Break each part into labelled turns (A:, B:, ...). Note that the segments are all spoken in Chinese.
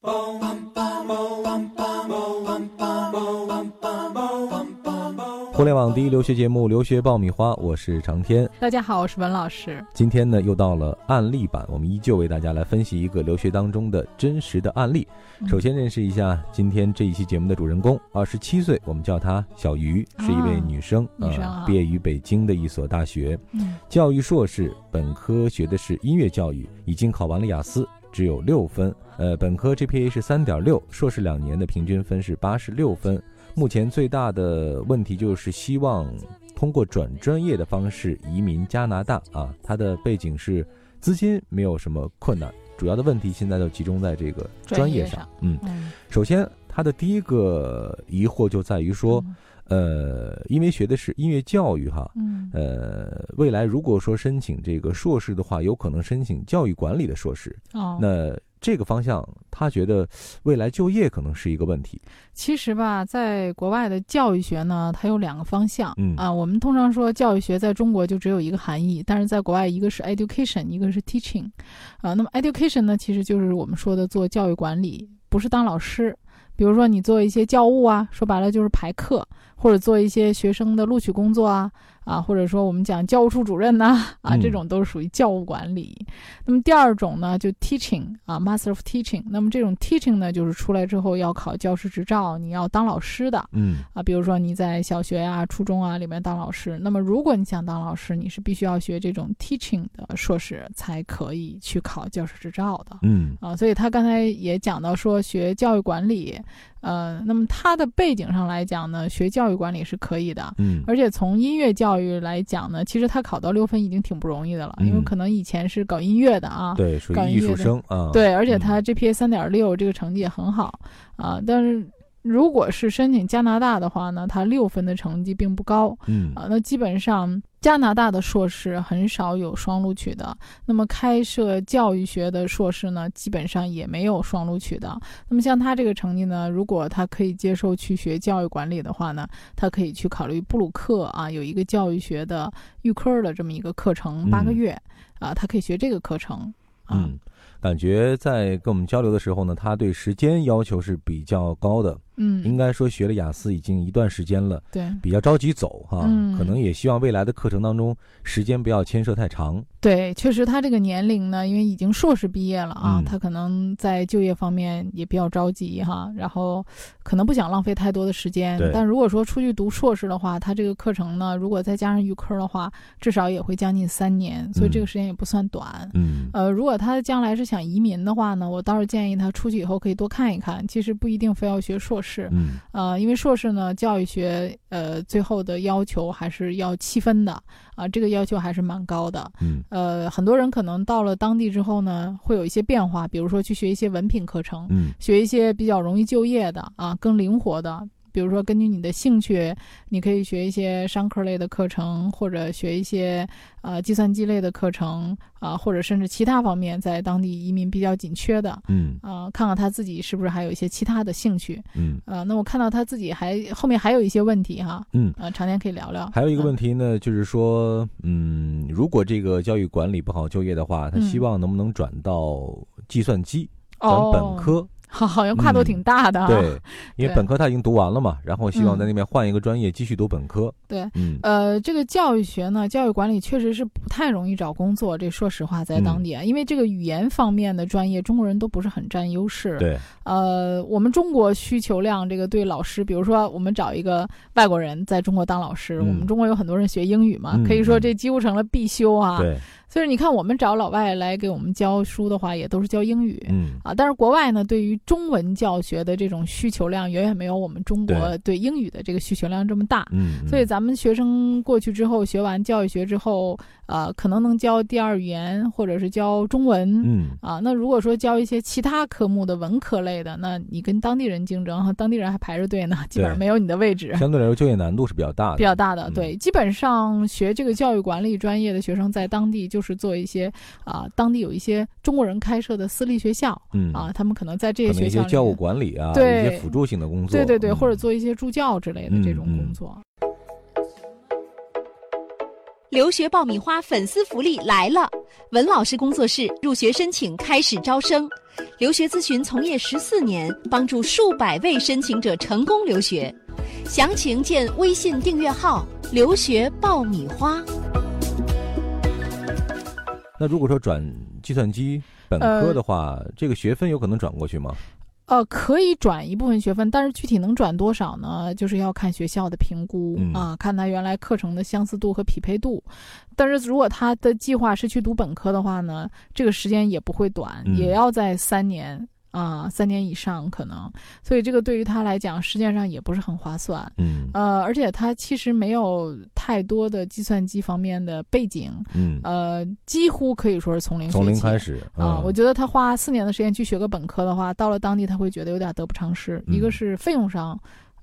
A: 互联网第一留学节目《留学爆米花》，我是长天。
B: 大家好，我是文老师。
A: 今天呢，又到了案例版，我们依旧为大家来分析一个留学当中的真实的案例。首先认识一下今天这一期节目的主人公，二十七岁，我们叫她小鱼，是一位女生，
B: 啊，
A: 毕业于北京的一所大学，嗯教育硕士，本科学的是音乐教育，已经考完了雅思，只有六分。呃，本科 GPA 是三点六，硕士两年的平均分是八十六分。目前最大的问题就是希望通过转专业的方式移民加拿大啊。他的背景是资金没有什么困难，主要的问题现在就集中在这个专业上。嗯，首先他的第一个疑惑就在于说，呃，因为学的是音乐教育哈，呃，未来如果说申请这个硕士的话，有可能申请教育管理的硕士。
B: 哦，
A: 那。这个方向，他觉得未来就业可能是一个问题。
B: 其实吧，在国外的教育学呢，它有两个方向。
A: 嗯
B: 啊，我们通常说教育学在中国就只有一个含义，但是在国外一个是 education，一个是 teaching。啊，那么 education 呢，其实就是我们说的做教育管理，不是当老师。比如说你做一些教务啊，说白了就是排课，或者做一些学生的录取工作啊。啊，或者说我们讲教务处主任呐，啊，这种都是属于教务管理。那么第二种呢，就 teaching 啊，master of teaching。那么这种 teaching 呢，就是出来之后要考教师执照，你要当老师的。
A: 嗯
B: 啊，比如说你在小学啊、初中啊里面当老师。那么如果你想当老师，你是必须要学这种 teaching 的硕士才可以去考教师执照的。
A: 嗯
B: 啊，所以他刚才也讲到说学教育管理，呃，那么他的背景上来讲呢，学教育管理是可以的。
A: 嗯，
B: 而且从音乐教育。育来讲呢，其实他考到六分已经挺不容易的了，因为可能以前是搞音乐的啊，
A: 对，属于艺术生啊，
B: 对，而且他 GPA 三点六这个成绩也很好啊，但是。如果是申请加拿大的话呢，他六分的成绩并不高，
A: 嗯。
B: 啊，那基本上加拿大的硕士很少有双录取的。那么开设教育学的硕士呢，基本上也没有双录取的。那么像他这个成绩呢，如果他可以接受去学教育管理的话呢，他可以去考虑布鲁克啊，有一个教育学的预科的这么一个课程，八个月啊，他可以学这个课程。
A: 嗯，感觉在跟我们交流的时候呢，他对时间要求是比较高的。
B: 嗯，
A: 应该说学了雅思已经一段时间了，
B: 对，
A: 比较着急走哈，
B: 嗯，
A: 可能也希望未来的课程当中时间不要牵涉太长。
B: 对，确实他这个年龄呢，因为已经硕士毕业了啊，他可能在就业方面也比较着急哈，然后可能不想浪费太多的时间。但如果说出去读硕士的话，他这个课程呢，如果再加上预科的话，至少也会将近三年，所以这个时间也不算短。
A: 嗯，
B: 呃，如果他将来是想移民的话呢，我倒是建议他出去以后可以多看一看，其实不一定非要学硕士。
A: 嗯，
B: 呃，因为硕士呢，教育学，呃，最后的要求还是要七分的，啊，这个要求还是蛮高的，
A: 嗯，
B: 呃，很多人可能到了当地之后呢，会有一些变化，比如说去学一些文凭课程，
A: 嗯，
B: 学一些比较容易就业的，啊，更灵活的。比如说，根据你的兴趣，你可以学一些商科类的课程，或者学一些呃计算机类的课程啊，或者甚至其他方面在当地移民比较紧缺的，
A: 嗯。
B: 啊，看看他自己是不是还有一些其他的兴趣，
A: 嗯。
B: 啊，那我看到他自己还后面还有一些问题哈，
A: 嗯。
B: 啊，常年可以聊聊。
A: 还有一个问题呢，就是说，嗯，如果这个教育管理不好就业的话，他希望能不能转到计算机转本科？
B: 好，好像跨度挺大的。
A: 对，因为本科他已经读完了嘛，然后希望在那边换一个专业继续读本科。
B: 对，
A: 嗯，
B: 呃，这个教育学呢，教育管理确实是不太容易找工作。这说实话，在当地啊，因为这个语言方面的专业，中国人都不是很占优势。
A: 对，
B: 呃，我们中国需求量，这个对老师，比如说我们找一个外国人在中国当老师，我们中国有很多人学英语嘛，可以说这几乎成了必修啊。
A: 对。
B: 所以你看，我们找老外来给我们教书的话，也都是教英语，
A: 嗯。
B: 啊，但是国外呢，对于中文教学的这种需求量远远没有我们中国对。英语的这个需求量这么大，
A: 嗯，
B: 所以咱们学生过去之后学完教育学之后，呃，可能能教第二语言或者是教中文，
A: 嗯，
B: 啊，那如果说教一些其他科目的文科类的，那你跟当地人竞争哈，当地人还排着队呢，基本上没有你的位置，
A: 相对来说就业难度是比较大的，
B: 比较大的，对，基本上学这个教育管理专业的学生在当地就是做一些。啊，当地有一些中国人开设的私立学校，
A: 嗯
B: 啊，他们可能在这些学校
A: 教务管理啊，
B: 对
A: 一些辅助性的工作，
B: 对对对，或者做一些助教之类的这种工作。
C: 留学爆米花粉丝福利来了！文老师工作室入学申请开始招生，留学咨询从业十四年，帮助数百位申请者成功留学。详情见微信订阅号“留学爆米花”。
A: 那如果说转计算机本科的话，这个学分有可能转过去吗？
B: 呃，可以转一部分学分，但是具体能转多少呢？就是要看学校的评估啊，看他原来课程的相似度和匹配度。但是如果他的计划是去读本科的话呢，这个时间也不会短，也要在三年。啊，三年以上可能，所以这个对于他来讲，实际上也不是很划算。
A: 嗯，
B: 呃，而且他其实没有太多的计算机方面的背景。
A: 嗯，
B: 呃，几乎可以说是从零
A: 从零开始
B: 啊。我觉得他花四年的时间去学个本科的话，到了当地他会觉得有点得不偿失。一个是费用上。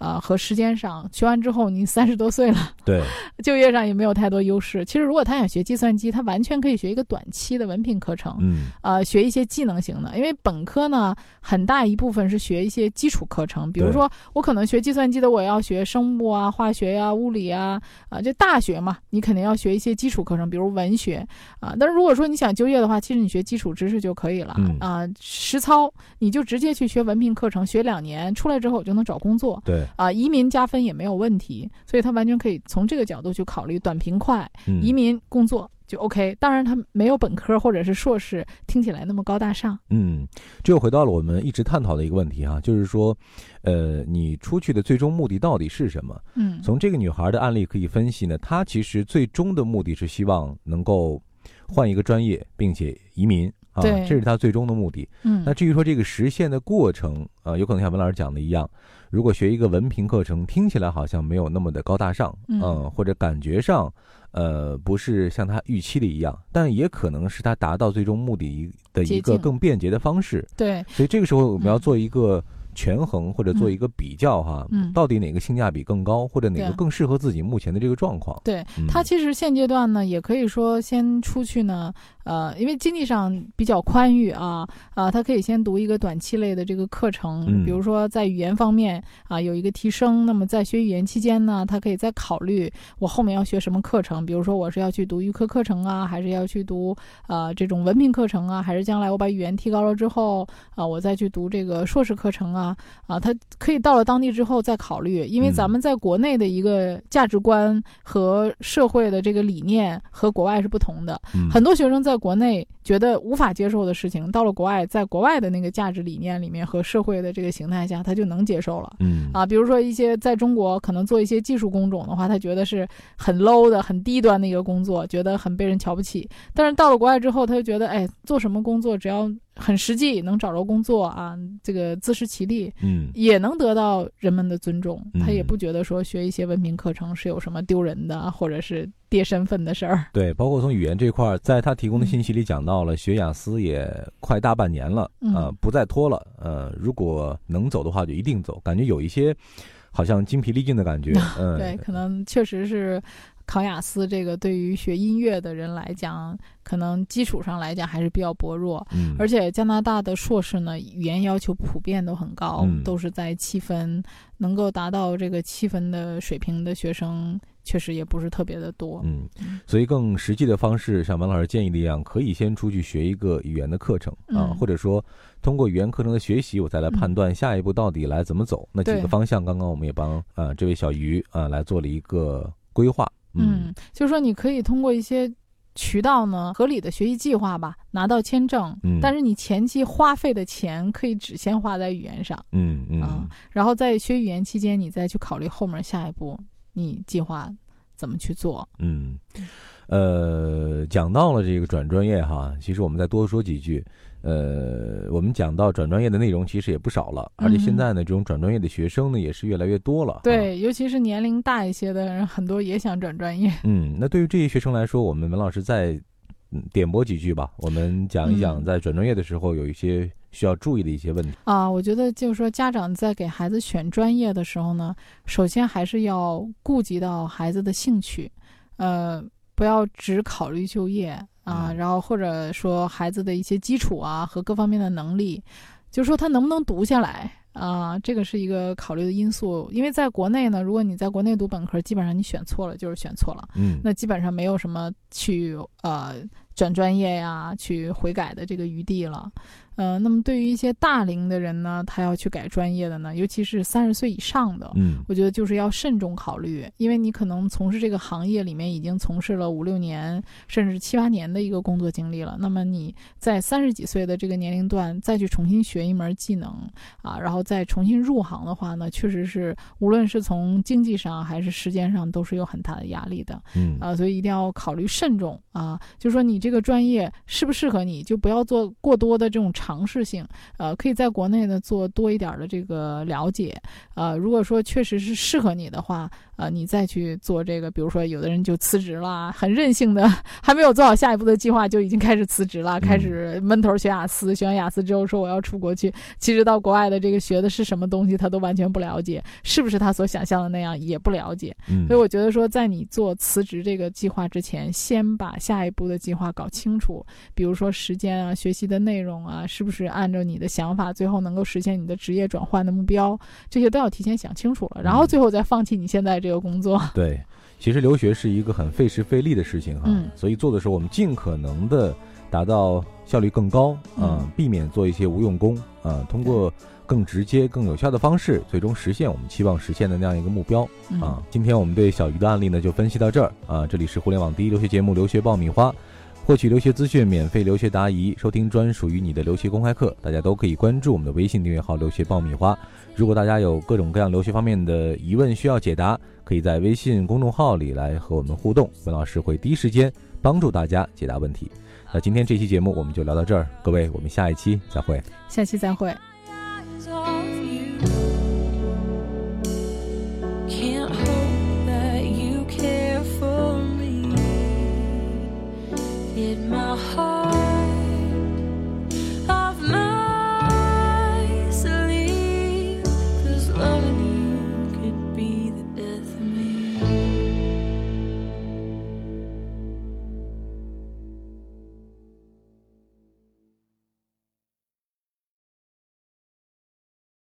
B: 啊，和时间上学完之后，你三十多岁了，
A: 对，
B: 就业上也没有太多优势。其实，如果他想学计算机，他完全可以学一个短期的文凭课程，
A: 嗯，
B: 呃，学一些技能型的。因为本科呢，很大一部分是学一些基础课程，比如说我可能学计算机的，我要学生物啊、化学呀、物理啊，啊，就大学嘛，你肯定要学一些基础课程，比如文学啊。但是如果说你想就业的话，其实你学基础知识就可以了啊，实操你就直接去学文凭课程，学两年出来之后我就能找工作，
A: 对，
B: 啊，移民加分也没有问题，所以他完全可以从这个角度去考虑短平快，移民工作就 OK。当然，他没有本科或者是硕士，听起来那么高大上。
A: 嗯，这又回到了我们一直探讨的一个问题哈，就是说，呃，你出去的最终目的到底是什么？
B: 嗯，
A: 从这个女孩的案例可以分析呢，她其实最终的目的是希望能够换一个专业，并且移民啊，这是她最终的目的。
B: 嗯，
A: 那至于说这个实现的过程啊，有可能像文老师讲的一样。如果学一个文凭课程，听起来好像没有那么的高大上，嗯，或者感觉上，呃，不是像他预期的一样，但也可能是他达到最终目的的一个更便捷的方式。
B: 对，
A: 所以这个时候我们要做一个。权衡或者做一个比较哈，到底哪个性价比更高，或者哪个更适合自己目前的这个状况？
B: 对他其实现阶段呢，也可以说先出去呢，呃，因为经济上比较宽裕啊，啊，他可以先读一个短期类的这个课程，比如说在语言方面啊有一个提升。那么在学语言期间呢，他可以再考虑我后面要学什么课程，比如说我是要去读预科课程啊，还是要去读呃这种文凭课程啊，还是将来我把语言提高了之后啊，我再去读这个硕士课程啊。啊啊，他可以到了当地之后再考虑，因为咱们在国内的一个价值观和社会的这个理念和国外是不同的。很多学生在国内觉得无法接受的事情，到了国外，在国外的那个价值理念里面和社会的这个形态下，他就能接受了。
A: 嗯
B: 啊，比如说一些在中国可能做一些技术工种的话，他觉得是很 low 的、很低端的一个工作，觉得很被人瞧不起。但是到了国外之后，他就觉得，哎，做什么工作只要。很实际，能找着工作啊，这个自食其力，
A: 嗯，
B: 也能得到人们的尊重。他也不觉得说学一些文凭课程是有什么丢人的，或者是跌身份的事儿。
A: 对，包括从语言这块，在他提供的信息里讲到了，学雅思也快大半年了，呃，不再拖了。呃，如果能走的话，就一定走。感觉有一些好像精疲力尽的感觉。嗯，
B: 对，可能确实是。考雅思这个对于学音乐的人来讲，可能基础上来讲还是比较薄弱。
A: 嗯，
B: 而且加拿大的硕士呢，语言要求普遍都很高，都是在七分，能够达到这个七分的水平的学生，确实也不是特别的多。
A: 嗯，所以更实际的方式，像王老师建议的一样，可以先出去学一个语言的课程啊，或者说通过语言课程的学习，我再来判断下一步到底来怎么走。那几个方向，刚刚我们也帮啊这位小鱼啊来做了一个规划。
B: 嗯，就是说你可以通过一些渠道呢，合理的学习计划吧，拿到签证。
A: 嗯，
B: 但是你前期花费的钱可以只先花在语言上。
A: 嗯嗯
B: 啊，然后在学语言期间，你再去考虑后面下一步你计划怎么去做。
A: 嗯，呃，讲到了这个转专业哈，其实我们再多说几句。呃，我们讲到转专业的内容其实也不少了，而且现在呢，这种转专业的学生呢也是越来越多了。
B: 对，尤其是年龄大一些的人，很多也想转专业。
A: 嗯，那对于这些学生来说，我们文老师再点拨几句吧，我们讲一讲在转专业的时候有一些需要注意的一些问题。
B: 啊，我觉得就是说，家长在给孩子选专业的时候呢，首先还是要顾及到孩子的兴趣，呃，不要只考虑就业。啊，然后或者说孩子的一些基础啊和各方面的能力，就是说他能不能读下来啊，这个是一个考虑的因素。因为在国内呢，如果你在国内读本科，基本上你选错了就是选错了，
A: 嗯，
B: 那基本上没有什么去呃转专业呀、去悔改的这个余地了。呃，那么对于一些大龄的人呢，他要去改专业的呢，尤其是三十岁以上的，
A: 嗯，
B: 我觉得就是要慎重考虑，因为你可能从事这个行业里面已经从事了五六年，甚至七八年的一个工作经历了。那么你在三十几岁的这个年龄段再去重新学一门技能啊，然后再重新入行的话呢，确实是无论是从经济上还是时间上都是有很大的压力的。
A: 嗯
B: 啊，所以一定要考虑慎重啊，就是说你这个专业适不适合你，就不要做过多的这种尝试性。呃，可以在国内呢做多一点的这个了解。呃，如果说确实是适合你的话，呃，你再去做这个，比如说有的人就辞职了，很任性的，还没有做好下一步的计划就已经开始辞职了，开始闷头学雅思，学完雅思之后说我要出国去，其实到国外的这个学的是什么东西，他都完全不了解，是不是他所想象的那样也不了解。
A: 嗯，
B: 所以我觉得说，在你做辞职这个计划之前，先把下一步的计划搞清楚，比如说时间啊、学习的内容啊，是不是按照你的想法，最后能够实现你的职业转换的目标，这些都要提前想清楚了，然后最后再放弃你现在这个工作。
A: 对，其实留学是一个很费时费力的事情哈，
B: 嗯
A: 所以做的时候我们尽可能的达到效率更高，啊、
B: 嗯
A: 避免做一些无用功，啊、通过更直接、更有效的方式，最终实现我们期望实现的那样一个目标
B: 嗯
A: 啊。今天我们对小鱼的案例呢就分析到这儿啊，这里是互联网第一留学节目《留学爆米花》。获取留学资讯，免费留学答疑，收听专属于你的留学公开课，大家都可以关注我们的微信订阅号“留学爆米花”。如果大家有各种各样留学方面的疑问需要解答，可以在微信公众号里来和我们互动，文老师会第一时间帮助大家解答问题。那今天这期节目我们就聊到这儿，各位，我们下一期再会。
B: 下期再会。
D: in my heart.